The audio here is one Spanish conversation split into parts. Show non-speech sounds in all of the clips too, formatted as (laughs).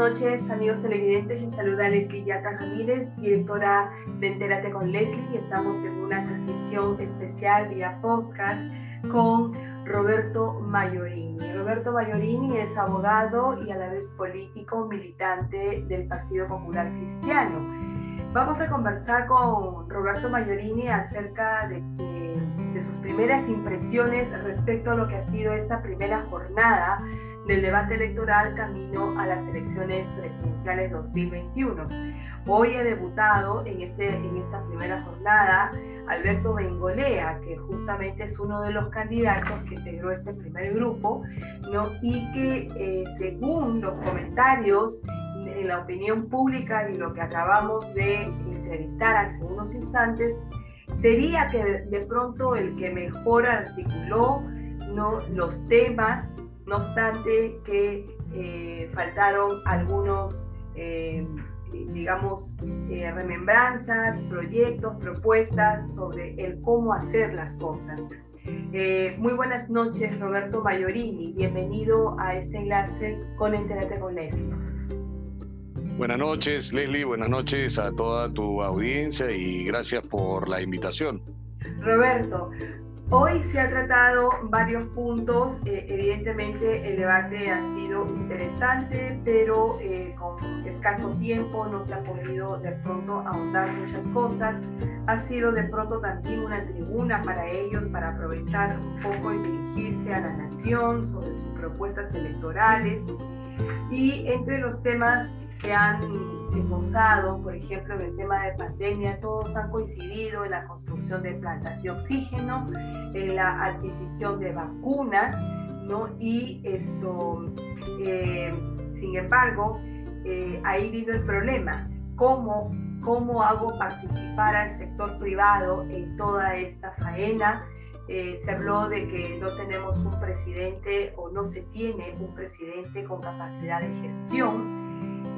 Noches, amigos televidentes. Les saluda Leslie Yata Ramírez, directora de Entérate con Leslie. Estamos en una transmisión especial vía podcast con Roberto Mayorini. Roberto Mayorini es abogado y a la vez político militante del Partido Popular Cristiano. Vamos a conversar con Roberto Mayorini acerca de, de sus primeras impresiones respecto a lo que ha sido esta primera jornada del debate electoral camino a las elecciones presidenciales 2021. Hoy ha debutado en, este, en esta primera jornada Alberto Bengolea, que justamente es uno de los candidatos que integró este primer grupo, ¿no? y que eh, según los comentarios en la opinión pública y lo que acabamos de entrevistar hace unos instantes, sería que de pronto el que mejor articuló ¿no? los temas no obstante que eh, faltaron algunos, eh, digamos, eh, remembranzas, proyectos, propuestas sobre el cómo hacer las cosas. muy buenas noches, Roberto Mayorini. Bienvenido a este enlace con Entérate con Leslie. Buenas noches, Leslie. Buenas noches a toda tu audiencia y gracias por la invitación. Roberto, Hoy se ha tratado varios puntos, eh, evidentemente el debate ha sido interesante, pero eh, con escaso tiempo no se ha podido de pronto ahondar muchas cosas. Ha sido de pronto también una tribuna para ellos, para aprovechar un poco y dirigirse a la nación sobre sus propuestas electorales. Y entre los temas que han esbozado, por ejemplo, en el tema de pandemia, todos han coincidido en la construcción de plantas de oxígeno, en la adquisición de vacunas, ¿no? Y esto, eh, sin embargo, eh, ahí vino el problema, ¿cómo, cómo hago participar al sector privado en toda esta faena? Eh, se habló de que no tenemos un presidente o no se tiene un presidente con capacidad de gestión.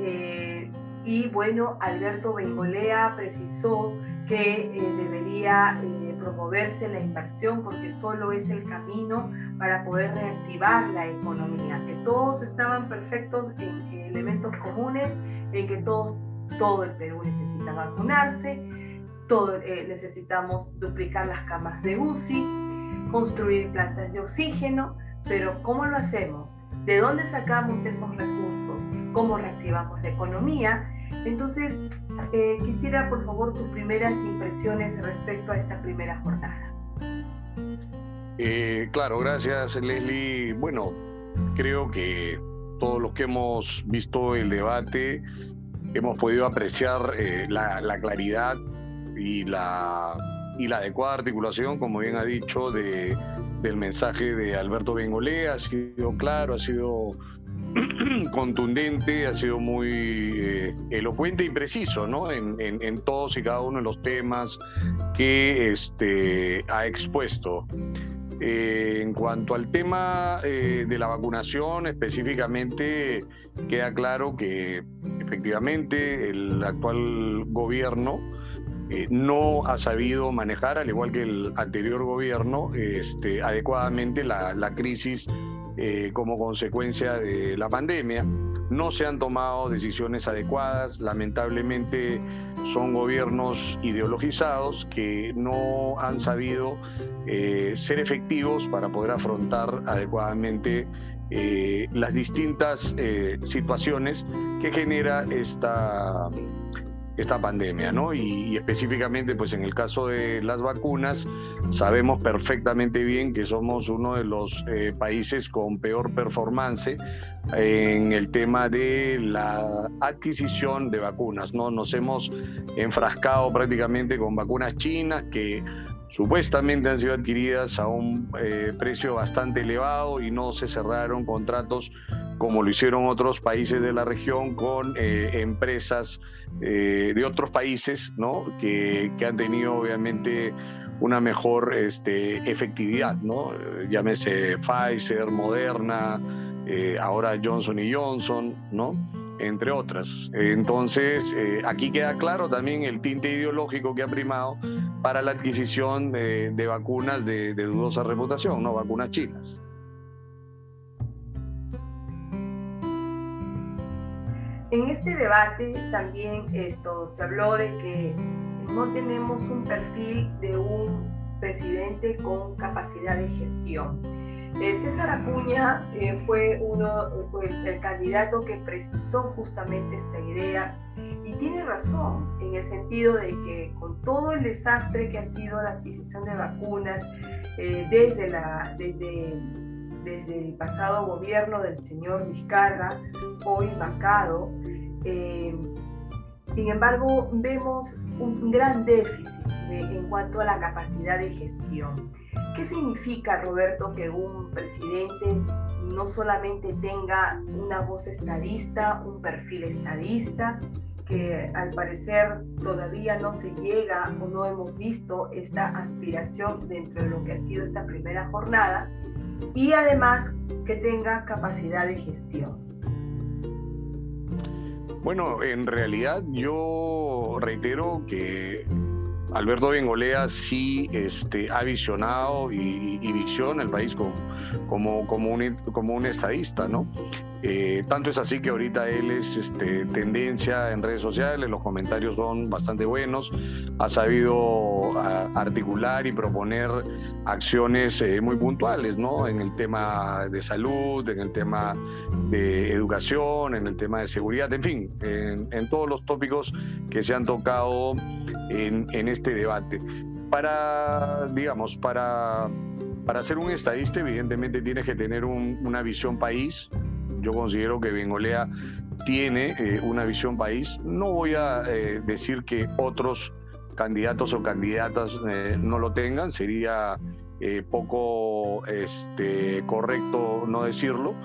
Eh, y bueno, Alberto Bengolea precisó que eh, debería eh, promoverse la inversión porque solo es el camino para poder reactivar la economía, que todos estaban perfectos en, elementos comunes, en que todos, todo el Perú necesita vacunarse, todo, necesitamos duplicar las camas de UCI, construir plantas de oxígeno, pero ¿cómo lo hacemos? ¿De dónde sacamos esos recursos? ¿Cómo reactivamos la economía? Entonces, eh, quisiera por favor tus primeras impresiones respecto a esta primera jornada. Eh, claro, gracias Leslie. Bueno, creo que todos los que hemos visto el debate hemos podido apreciar eh, la, la, claridad y la, y la adecuada articulación, como bien ha dicho, de, del mensaje de Alberto Bengolea, ha sido claro, ha sido (clears throat) contundente, ha sido muy eh, elocuente y preciso ¿no? En, todos y cada uno de los temas que este, ha expuesto. Eh, en cuanto al tema eh, de la vacunación, específicamente queda claro que efectivamente el actual gobierno eh, no ha sabido manejar, al igual que el anterior gobierno, este, adecuadamente la, crisis eh, como consecuencia de la pandemia. No se han tomado decisiones adecuadas, lamentablemente son gobiernos ideologizados que no han sabido eh, ser efectivos para poder afrontar adecuadamente las distintas situaciones que genera esta esta pandemia, ¿no? Y, específicamente, pues en el caso de las vacunas, sabemos perfectamente bien que somos uno de los eh, países con peor performance en el tema de la adquisición de vacunas, ¿no? Nos hemos enfrascado prácticamente con vacunas chinas que supuestamente han sido adquiridas a un eh, precio bastante elevado y no se cerraron contratos como lo hicieron otros países de la región con eh, empresas eh, de otros países, ¿no? Que, han tenido obviamente una mejor este, efectividad, ¿no? Llámese Pfizer, Moderna, ahora Johnson y Johnson, ¿no? Entre otras. Entonces, eh, aquí queda claro también el tinte ideológico que ha primado para la adquisición de, vacunas de, de, dudosa reputación, ¿no? Vacunas chinas. En este debate también esto, se habló de que no tenemos un perfil de un presidente con capacidad de gestión. Eh, César Acuña eh, fue uno, el, candidato que precisó justamente esta idea y tiene razón en el sentido de que con todo el desastre que ha sido la adquisición de vacunas eh, desde, la, desde, desde el pasado gobierno del señor Vizcarra, hoy vacado, sin embargo vemos un gran déficit en cuanto a la capacidad de gestión. ¿Qué significa, Roberto, que un presidente no solamente tenga una voz estadista, un perfil estadista, que al parecer todavía no se llega o no hemos visto esta aspiración dentro de lo que ha sido esta primera jornada, y además que tenga capacidad de gestión? Bueno, en realidad yo reitero que Alberto Bengolea sí este, ha visionado y, visiona el país como, como, como, un, como un estadista, ¿no? Eh, tanto es así que ahorita él es este, tendencia en redes sociales, los comentarios son bastante buenos, ha sabido articular y proponer acciones eh, muy puntuales, ¿no? En el tema de salud, en el tema de educación, en el tema de seguridad, en fin, en, todos los tópicos que se han tocado en, en este debate. Para, digamos, para para ser un estadista, evidentemente tienes que tener una visión país, yo considero que Bengolea tiene eh, una visión país. No voy a eh, decir que otros candidatos o candidatas eh, no lo tengan, sería poco este, correcto no decirlo.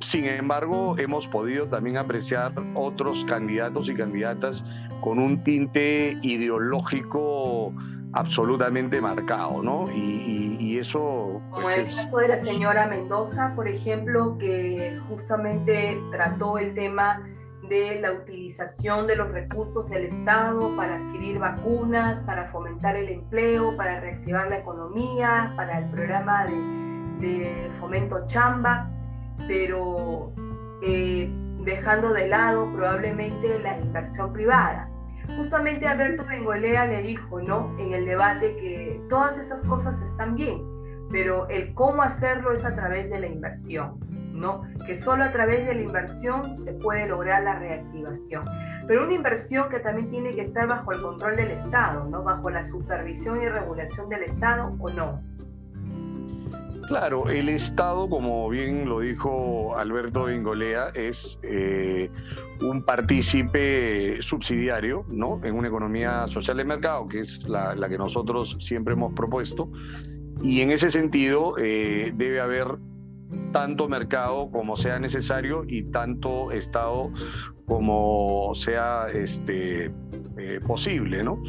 sin embargo, hemos podido también apreciar otros candidatos y candidatas con un tinte ideológico absolutamente marcado, ¿no? Y, eso... Como pues, el caso de la señora Mendoza, por ejemplo, que justamente trató el tema de la utilización de los recursos del Estado para adquirir vacunas, para fomentar el empleo, para reactivar la economía, para el programa de, fomento chamba, pero eh, dejando de lado probablemente la inversión privada. Justamente Alberto Bengolea le dijo, ¿no? En el debate que todas esas cosas están bien, pero el cómo hacerlo es a través de la inversión, ¿no? Que solo a través de la inversión se puede lograr la reactivación. Pero una inversión que también tiene que estar bajo el control del Estado, ¿no? Bajo la supervisión y regulación del Estado o no. Claro, el Estado, como bien lo dijo Alberto Bingolea, es eh, un partícipe subsidiario ¿no? en una economía social de mercado, que es la, que nosotros siempre hemos propuesto. Y en ese sentido eh, debe haber tanto mercado como sea necesario y tanto Estado como sea este, eh, posible, ¿no?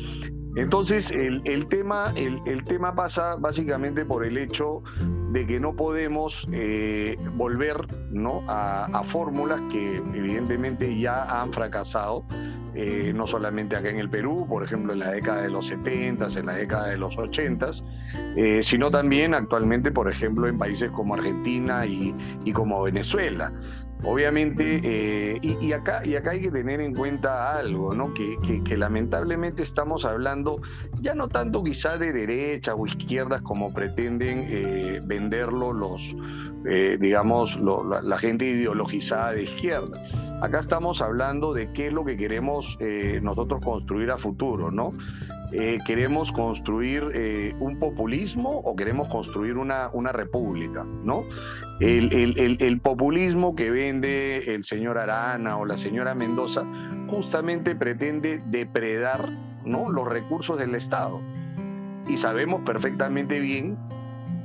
Entonces, el, tema, el, tema pasa básicamente por el hecho de que no podemos eh, volver ¿no? a, fórmulas que evidentemente ya han fracasado, eh, no solamente acá en el Perú, por ejemplo en la década de los 70, en la década de los 80, eh, sino también actualmente, por ejemplo, en países como Argentina y, y como Venezuela. Obviamente, eh, y, acá, y acá hay que tener en cuenta algo, ¿no? Que, lamentablemente estamos hablando ya no tanto quizá de derecha o izquierdas como pretenden eh, venderlo los, eh, digamos, la, gente ideologizada de izquierda. Acá estamos hablando de qué es lo que queremos nosotros construir a futuro, ¿no? Eh, ¿Queremos construir eh, un populismo o queremos construir una, una república? ¿no? El, el, el, populismo que vende el señor Arana o la señora Mendoza justamente pretende depredar ¿no? los recursos del Estado. Y sabemos perfectamente bien,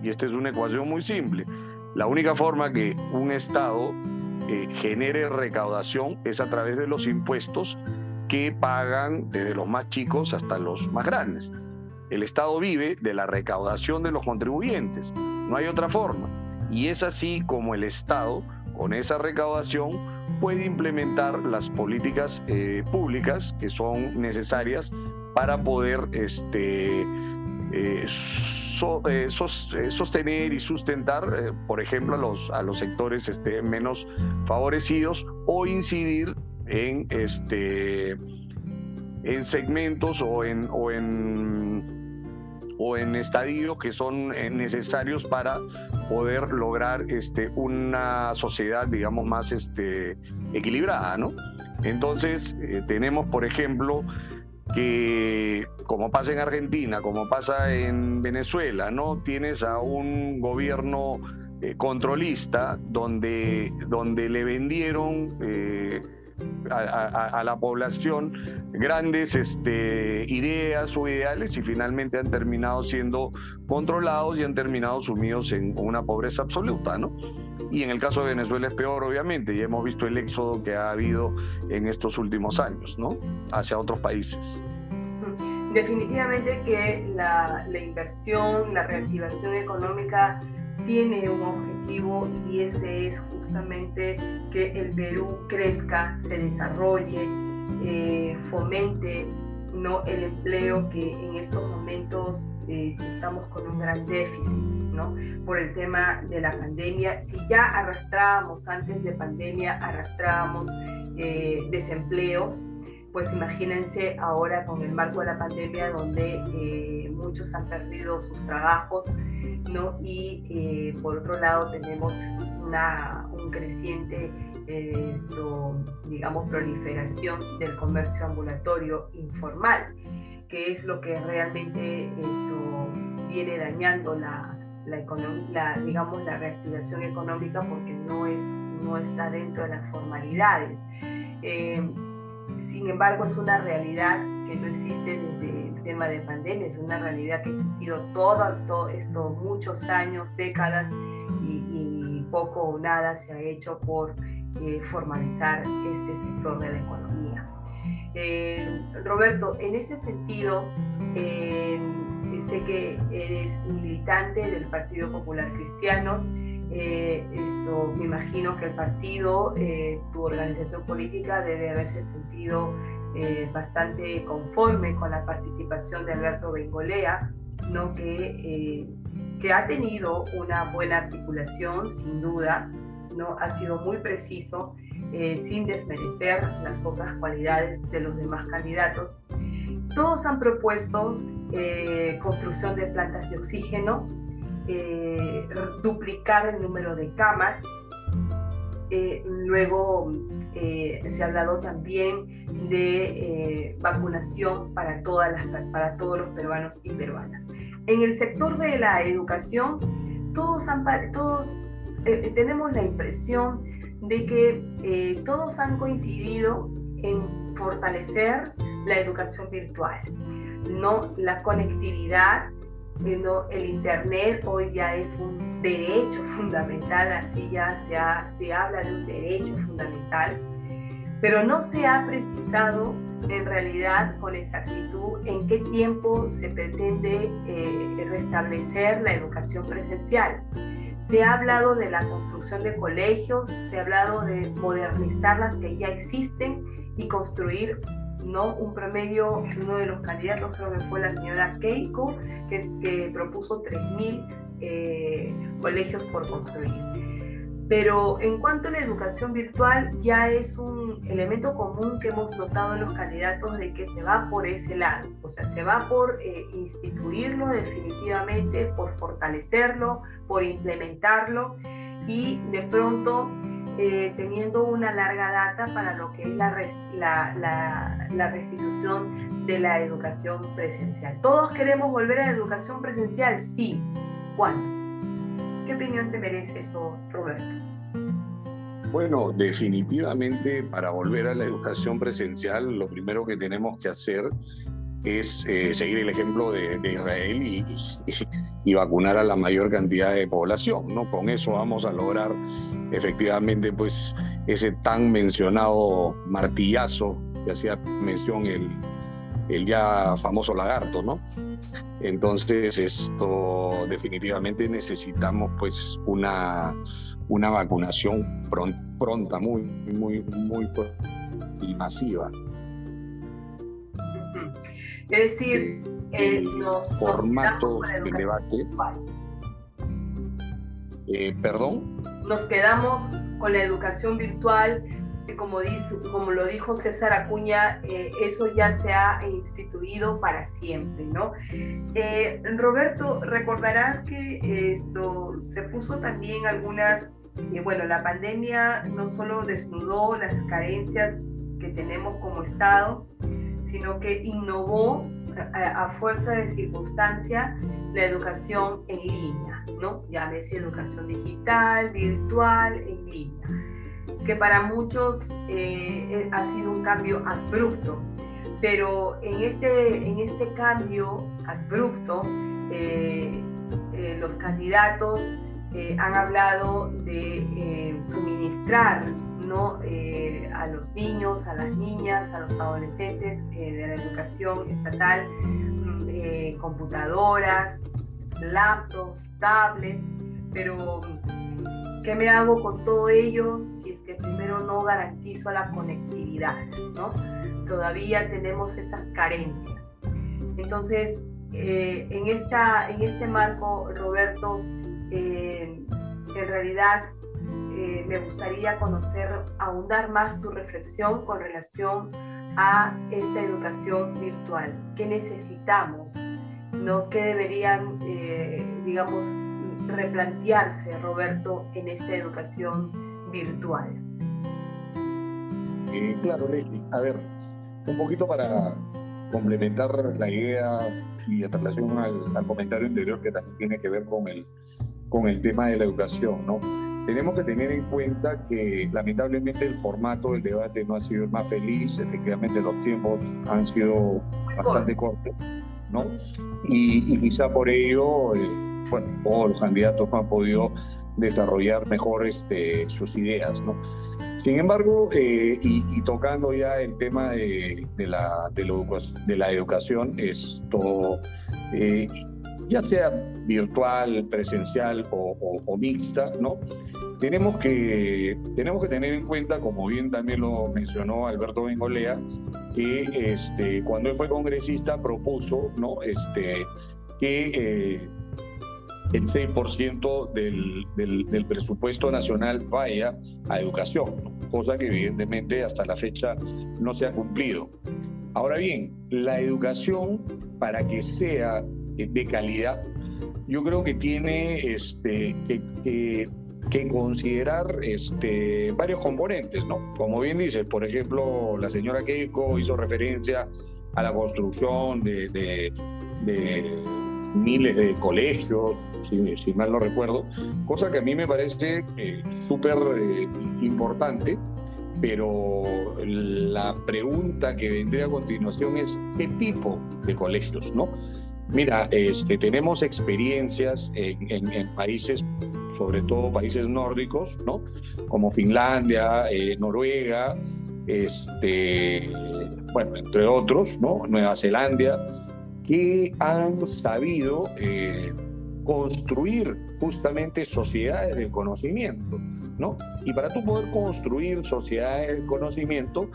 y esta es una ecuación muy simple, la única forma que un Estado eh, genere recaudación es a través de los impuestos que pagan desde los más chicos hasta los más grandes. el Estado vive de la recaudación de los contribuyentes, no hay otra forma. Y es así como el Estado, con esa recaudación, puede implementar las políticas eh, públicas que son necesarias para poder este, eh, eh, sostener y sustentar, por ejemplo, a los, a los sectores este, menos favorecidos o incidir en, este, en segmentos o en, o en o en estadios que son eh, necesarios para poder lograr este, una sociedad, digamos, más este, equilibrada, ¿no? Entonces, eh, tenemos, por ejemplo, que como pasa en Argentina, como pasa en Venezuela, ¿no? Tienes a un gobierno eh, controlista donde, donde le vendieron a, la población grandes este, ideas o ideales y finalmente han terminado siendo controlados y han terminado sumidos en una pobreza absoluta, ¿no? Y en el caso de Venezuela es peor, obviamente, y hemos visto el éxodo que ha habido en estos últimos años, ¿no? Hacia otros países. Definitivamente que la, la inversión, la reactivación económica tiene un objetivo y ese es justamente que el Perú crezca, se desarrolle, eh, fomente ¿no? el empleo que en estos momentos eh, estamos con un gran déficit ¿no? por el tema de la pandemia. Si ya arrastrábamos antes de pandemia, arrastrábamos eh, desempleos, pues imagínense ahora con el marco de la pandemia donde muchos han perdido sus trabajos, ¿no? Y eh, por otro lado tenemos una un creciente, digamos, proliferación del comercio ambulatorio informal, que es lo que realmente esto viene dañando la, la, digamos, la reactivación económica porque no, es, no está dentro de las formalidades. Eh, sin embargo, es una realidad que no existe desde tema de pandemia, es una realidad que ha existido todo, todo esto, muchos años, décadas, y, poco o nada se ha hecho por eh, formalizar este sector de la economía. Eh, Roberto, en ese sentido, eh, sé que eres militante del Partido Popular Cristiano. esto, me imagino que el partido, tu organización política, debe haberse sentido eh, bastante conforme con la participación de Alberto Bengolea, ¿no? que, eh, que ha tenido una buena articulación, sin duda, ¿no? ha sido muy preciso, eh, sin desmerecer las otras cualidades de los demás candidatos. Todos han propuesto construcción de plantas de oxígeno, duplicar el número de camas, luego eh, se ha hablado también de eh, vacunación para, todas para todos los peruanos y peruanas. En el sector de la educación, todos, todos eh, tenemos la impresión de que todos han coincidido en fortalecer la educación virtual, no la conectividad el Internet hoy ya es un derecho (laughs) fundamental, así ya se, se habla de un derecho fundamental, pero no se ha precisado en realidad con exactitud en qué tiempo se pretende eh, restablecer la educación presencial. Se ha hablado de la construcción de colegios, se ha hablado de modernizar las que ya existen y construir ¿no? Un promedio, uno de los candidatos creo que fue la señora Keiko, que, propuso 3.000 eh, colegios por construir. Pero en cuanto a la educación virtual, ya es un elemento común que hemos notado en los candidatos de que se va por ese lado, o sea, se va por eh, instituirlo definitivamente, por fortalecerlo, por implementarlo y de pronto eh, teniendo una larga data para lo que es la, la, la, restitución de la educación presencial. ¿Todos queremos volver a la educación presencial? Sí. ¿Cuándo? ¿Qué opinión te merece eso, Roberto? Bueno, definitivamente para volver a la educación presencial, lo primero que tenemos que hacer es eh, seguir el ejemplo de, Israel y, y, vacunar a la mayor cantidad de población, ¿no? Con eso vamos a lograr efectivamente pues ese tan mencionado martillazo que hacía mención el, el ya famoso lagarto, ¿no? Entonces, esto definitivamente necesitamos pues una, una vacunación pronta, muy, muy, muy y masiva. Es decir, el formato de debate. Eh, ¿Perdón? Nos quedamos con la educación virtual como, dice, como lo dijo César Acuña, eh, eso ya se ha instituido para siempre, ¿no? Eh, Roberto, recordarás que esto se puso también algunas, eh, bueno, la pandemia no solo desnudó las carencias que tenemos como Estado, sino que innovó a, a fuerza de circunstancia la educación en línea, ¿no? Llámese educación digital, virtual, en línea que para muchos eh, eh, ha sido un cambio abrupto, pero en este, en este cambio abrupto, eh, los candidatos han hablado de suministrar ¿no? a los niños, a las niñas, a los adolescentes de la educación estatal, mm, computadoras, laptops, tablets, pero ¿qué me hago con todo ello si que primero no garantizo la conectividad, ¿no? Todavía tenemos esas carencias. Entonces, eh, en, esta, en este marco, Roberto, eh, en realidad eh, me gustaría conocer, ahondar más tu reflexión con relación a esta educación virtual. ¿Qué necesitamos? ¿no? ¿Qué deberían, digamos, replantearse, Roberto, en esta educación virtual. Eh, claro, Leslie. A ver, un poquito para complementar la idea y en relación al, comentario anterior que también tiene que ver con el, con el tema de la educación, ¿no? Tenemos que tener en cuenta que lamentablemente el formato del debate no ha sido el más feliz, efectivamente los tiempos han sido bastante cortos, ¿no? Y, quizá por ello, eh, bueno, todos los candidatos no han podido desarrollar mejor este, sus ideas, ¿no? Sin embargo, eh, y, tocando ya el tema de, la, de, la, educación, esto, eh, ya sea virtual, presencial o, mixta, ¿no? Tenemos que, tenemos que tener en cuenta, como bien también lo mencionó Alberto Bengolea, que este, cuando él fue congresista propuso ¿no? este, que eh, el 6% del, del, presupuesto nacional vaya a educación, cosa que evidentemente hasta la fecha no se ha cumplido. Ahora bien, la educación para que sea de calidad, yo creo que tiene este, que, considerar este, varios componentes, ¿no? Como bien dice, por ejemplo, la señora Keiko hizo referencia a la construcción de, miles de colegios, si, mal no recuerdo, cosa que a mí me parece eh, súper eh, importante, pero la pregunta que vendría a continuación es qué tipo de colegios, ¿no? Mira, este, tenemos experiencias en, países, sobre todo países nórdicos, ¿no? Como Finlandia, eh, Noruega, este, bueno, entre otros, ¿no? Nueva Zelanda, que han sabido eh, construir justamente sociedades del conocimiento, ¿no? Y para tú poder construir sociedades del conocimiento,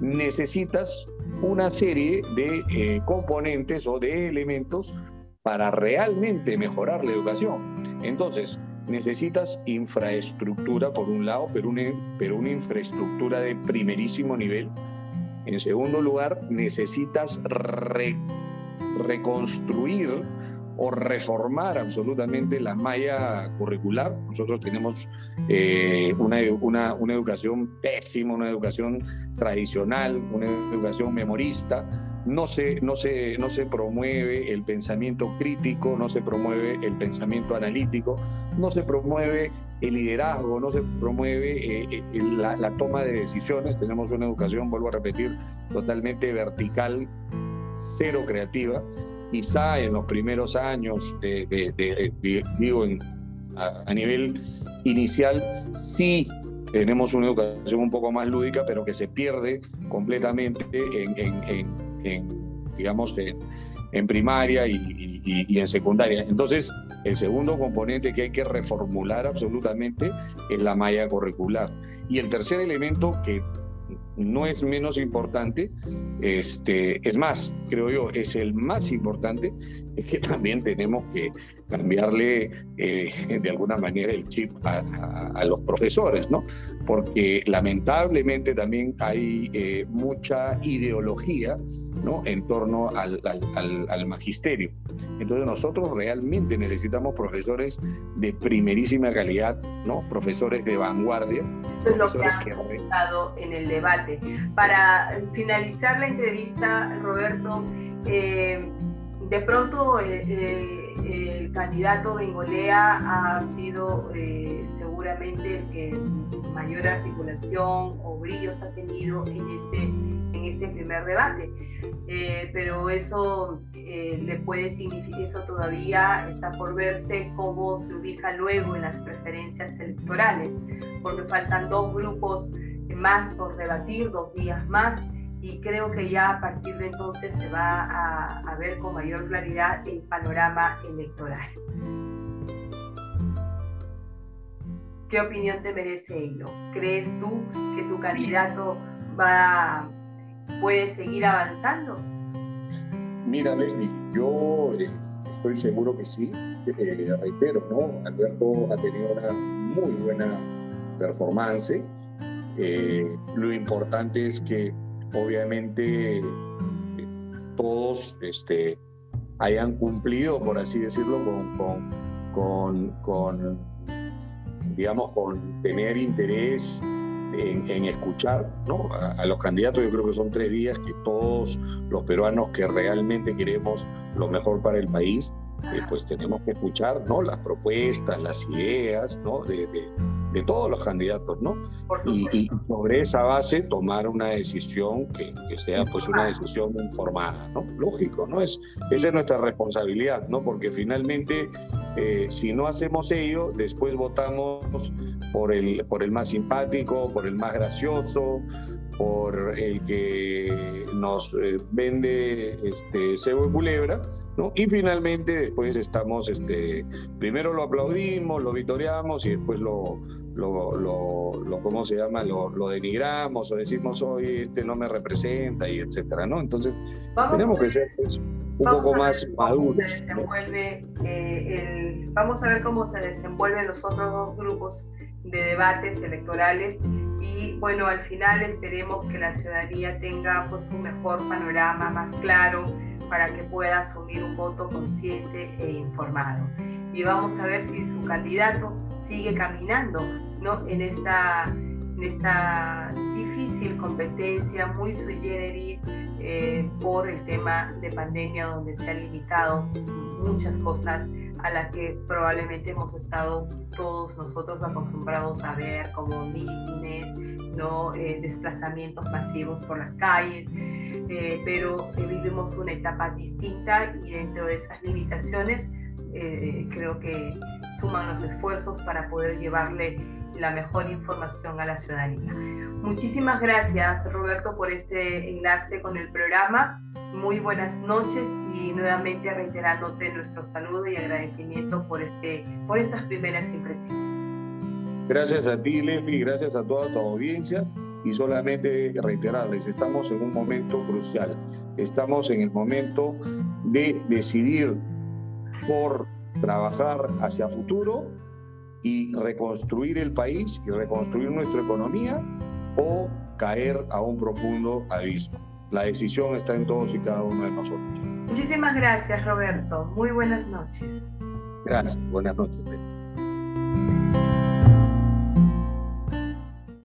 necesitas una serie de eh, componentes o de elementos para realmente mejorar la educación. Entonces, necesitas infraestructura por un lado, pero una, pero una infraestructura de primerísimo nivel. En segundo lugar, necesitas reconstruir o reformar absolutamente la malla curricular. Nosotros tenemos eh, una, una, una, educación pésima, una educación tradicional, una educación memorista. No se, no, se, no se promueve el pensamiento crítico, no se promueve el pensamiento analítico, no se promueve el liderazgo, no se promueve eh, eh, la, la toma de decisiones. Tenemos una educación, vuelvo a repetir, totalmente vertical, cero creativa. Quizá en los primeros años, digo, a, nivel inicial, sí tenemos una educación un poco más lúdica, pero que se pierde completamente en, digamos, en, primaria y, y, en secundaria. Entonces, el segundo componente que hay que reformular absolutamente es la malla curricular. Y el tercer elemento que no es menos importante, este, es más, creo yo, es el más importante, (laughs) es que también tenemos que cambiarle eh, (laughs) de alguna manera el chip a, los profesores, ¿no? Porque lamentablemente también hay eh, mucha ideología, ¿no? En torno al, al, magisterio. Entonces nosotros realmente necesitamos profesores de primerísima calidad, ¿no? Profesores de vanguardia. Eso es lo que hemos estado en el debate. Para finalizar la entrevista, Roberto, eh, de pronto eh, eh, el candidato Bengolea ha sido eh, seguramente el que mayor articulación o brillos ha tenido en este, en este primer debate. pero eso le puede significar, eso todavía está por verse cómo se ubica luego en las preferencias electorales, porque faltan dos grupos más por debatir, dos días más y creo que ya a partir de entonces se va a, ver con mayor claridad el panorama electoral. ¿Qué opinión te merece ello? ¿Crees tú que tu candidato va, puede seguir avanzando? Mira, Leslie, yo eh, estoy seguro que sí. Eh, reitero, ¿no? Alberto ha tenido una muy buena performance. Eh, lo importante es que obviamente todos este, hayan cumplido, por así decirlo, con, con, digamos, con tener interés en, escuchar ¿no? a, los candidatos. Yo creo que son tres días que todos los peruanos que realmente queremos lo mejor para el país, eh, pues tenemos que escuchar ¿no? las propuestas, las ideas ¿no? Todos los candidatos, ¿no? Y, sobre esa base tomar una decisión que, sea pues una decisión informada, ¿no? Lógico, ¿no? Es, esa es nuestra responsabilidad, ¿no? Porque finalmente, eh, si no hacemos ello, después votamos por el, por el más simpático, por el más gracioso, por el que nos eh, vende este cebo y culebra, ¿no? Y finalmente después estamos, este, primero lo aplaudimos, lo vitoreamos y después lo, lo, lo, ¿cómo se llama? Lo, lo, denigramos o decimos, hoy este no me representa y etcétera, ¿no? Entonces, tenemos que ser pues, un poco más maduros. Eh, vamos a ver cómo se desenvuelven los otros dos grupos de debates electorales y bueno, al final esperemos que la ciudadanía tenga pues un mejor panorama más claro para que pueda asumir un voto consciente e informado. Y vamos a ver si su candidato sigue caminando ¿no? en, esta, en esta difícil competencia, muy sui generis, eh, por el tema de pandemia, donde se han limitado muchas cosas a las que probablemente hemos estado todos nosotros acostumbrados a ver, como mítines, ¿no? Eh, desplazamientos masivos por las calles, eh, pero vivimos una etapa distinta y dentro de esas limitaciones creo que suman los esfuerzos para poder llevarle la mejor información a la ciudadanía. Muchísimas gracias, Roberto, por este enlace con el programa. Muy buenas noches y nuevamente reiterándote nuestro saludo y agradecimiento por, este, por estas primeras impresiones. Gracias a ti, Leslie, gracias a toda tu audiencia y solamente reiterarles, estamos en un momento crucial. Estamos en el momento de decidir por trabajar hacia futuro y reconstruir el país y reconstruir nuestra economía o caer a un profundo abismo. La decisión está en todos y cada uno de nosotros. Muchísimas gracias, Roberto. Muy buenas noches. Gracias. Buenas noches.